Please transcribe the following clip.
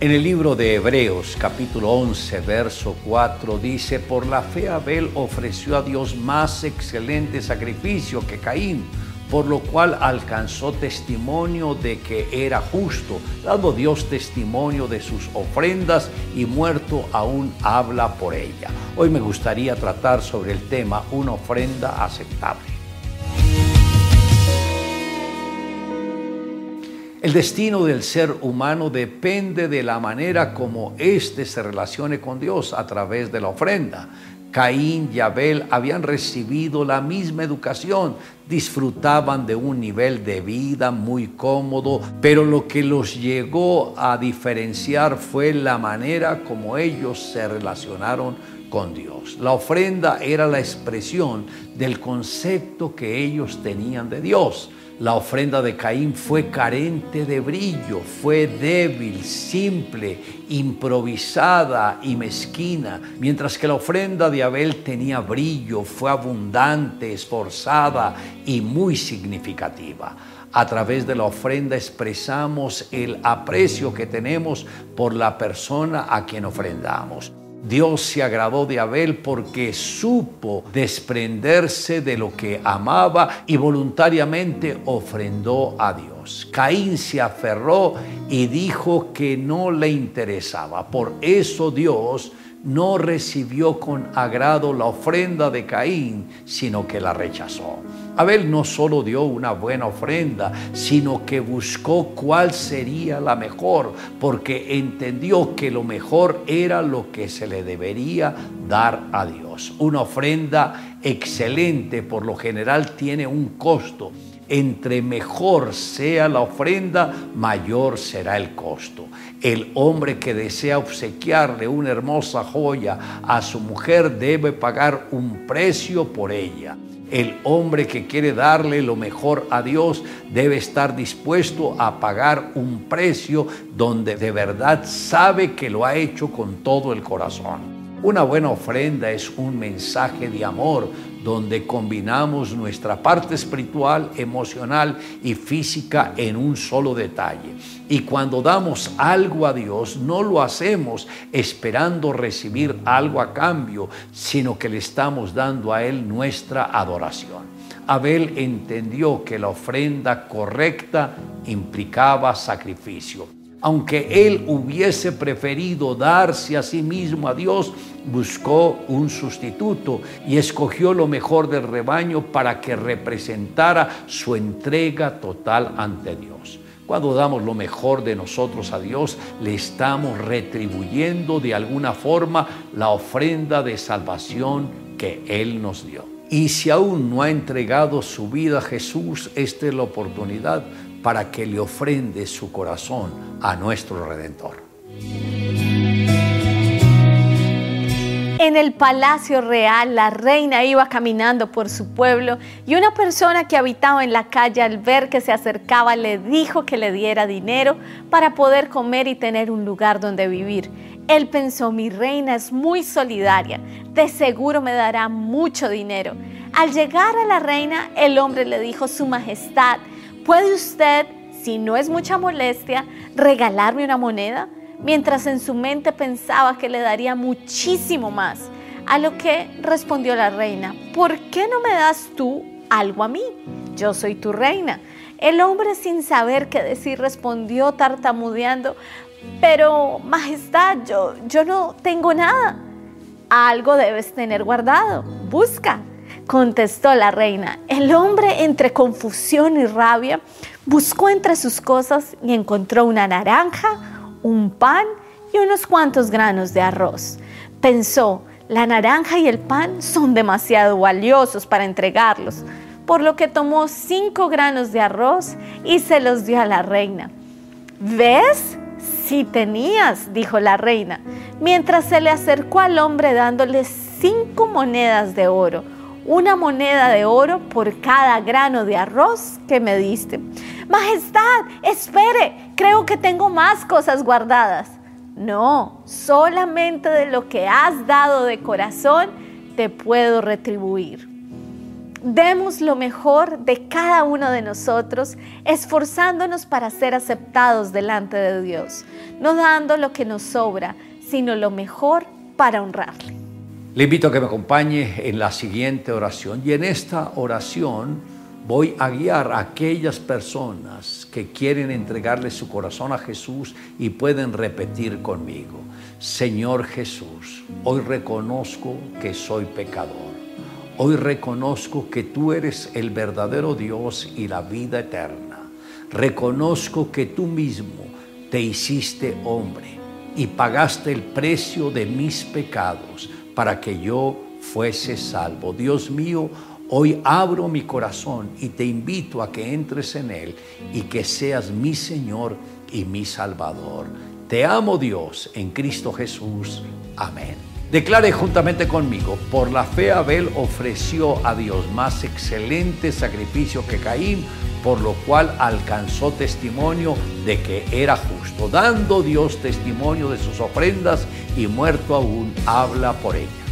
En el libro de Hebreos capítulo 11 verso 4 dice, por la fe Abel ofreció a Dios más excelente sacrificio que Caín, por lo cual alcanzó testimonio de que era justo, dando Dios testimonio de sus ofrendas y muerto aún habla por ella. Hoy me gustaría tratar sobre el tema una ofrenda aceptable. El destino del ser humano depende de la manera como éste se relacione con Dios a través de la ofrenda. Caín y Abel habían recibido la misma educación, disfrutaban de un nivel de vida muy cómodo, pero lo que los llegó a diferenciar fue la manera como ellos se relacionaron con Dios. La ofrenda era la expresión del concepto que ellos tenían de Dios. La ofrenda de Caín fue carente de brillo, fue débil, simple, improvisada y mezquina, mientras que la ofrenda de Abel tenía brillo, fue abundante, esforzada y muy significativa. A través de la ofrenda expresamos el aprecio que tenemos por la persona a quien ofrendamos. Dios se agradó de Abel porque supo desprenderse de lo que amaba y voluntariamente ofrendó a Dios. Caín se aferró y dijo que no le interesaba. Por eso Dios no recibió con agrado la ofrenda de Caín, sino que la rechazó. Abel no solo dio una buena ofrenda, sino que buscó cuál sería la mejor, porque entendió que lo mejor era lo que se le debería dar a Dios. Una ofrenda excelente por lo general tiene un costo. Entre mejor sea la ofrenda, mayor será el costo. El hombre que desea obsequiarle una hermosa joya a su mujer debe pagar un precio por ella. El hombre que quiere darle lo mejor a Dios debe estar dispuesto a pagar un precio donde de verdad sabe que lo ha hecho con todo el corazón. Una buena ofrenda es un mensaje de amor donde combinamos nuestra parte espiritual, emocional y física en un solo detalle. Y cuando damos algo a Dios, no lo hacemos esperando recibir algo a cambio, sino que le estamos dando a Él nuestra adoración. Abel entendió que la ofrenda correcta implicaba sacrificio. Aunque él hubiese preferido darse a sí mismo a Dios, buscó un sustituto y escogió lo mejor del rebaño para que representara su entrega total ante Dios. Cuando damos lo mejor de nosotros a Dios, le estamos retribuyendo de alguna forma la ofrenda de salvación que Él nos dio. Y si aún no ha entregado su vida a Jesús, esta es la oportunidad para que le ofrende su corazón a nuestro Redentor. En el palacio real, la reina iba caminando por su pueblo y una persona que habitaba en la calle al ver que se acercaba le dijo que le diera dinero para poder comer y tener un lugar donde vivir. Él pensó, mi reina es muy solidaria, de seguro me dará mucho dinero. Al llegar a la reina, el hombre le dijo, Su Majestad, ¿puede usted, si no es mucha molestia, regalarme una moneda? mientras en su mente pensaba que le daría muchísimo más. A lo que respondió la reina, ¿por qué no me das tú algo a mí? Yo soy tu reina. El hombre sin saber qué decir respondió tartamudeando, pero Majestad, yo, yo no tengo nada. Algo debes tener guardado. Busca, contestó la reina. El hombre entre confusión y rabia buscó entre sus cosas y encontró una naranja, un pan y unos cuantos granos de arroz. Pensó, la naranja y el pan son demasiado valiosos para entregarlos, por lo que tomó cinco granos de arroz y se los dio a la reina. ¿Ves? Si tenías, dijo la reina, mientras se le acercó al hombre dándole cinco monedas de oro, una moneda de oro por cada grano de arroz que me diste. Majestad, espere, creo que tengo más cosas guardadas. No, solamente de lo que has dado de corazón te puedo retribuir. demos lo mejor de cada uno de nosotros, esforzándonos para ser aceptados delante de Dios, no dando lo que nos sobra, sino lo mejor para honrarle. Le invito a que me acompañe en la siguiente oración y en esta oración voy a guiar a aquellas personas que quieren entregarle su corazón a Jesús y pueden repetir conmigo, Señor Jesús, hoy reconozco que soy pecador. Hoy reconozco que tú eres el verdadero Dios y la vida eterna. Reconozco que tú mismo te hiciste hombre y pagaste el precio de mis pecados para que yo fuese salvo. Dios mío, hoy abro mi corazón y te invito a que entres en él y que seas mi Señor y mi Salvador. Te amo Dios en Cristo Jesús. Amén. Declare juntamente conmigo, por la fe Abel ofreció a Dios más excelente sacrificio que Caín, por lo cual alcanzó testimonio de que era justo, dando Dios testimonio de sus ofrendas y muerto aún habla por ellas.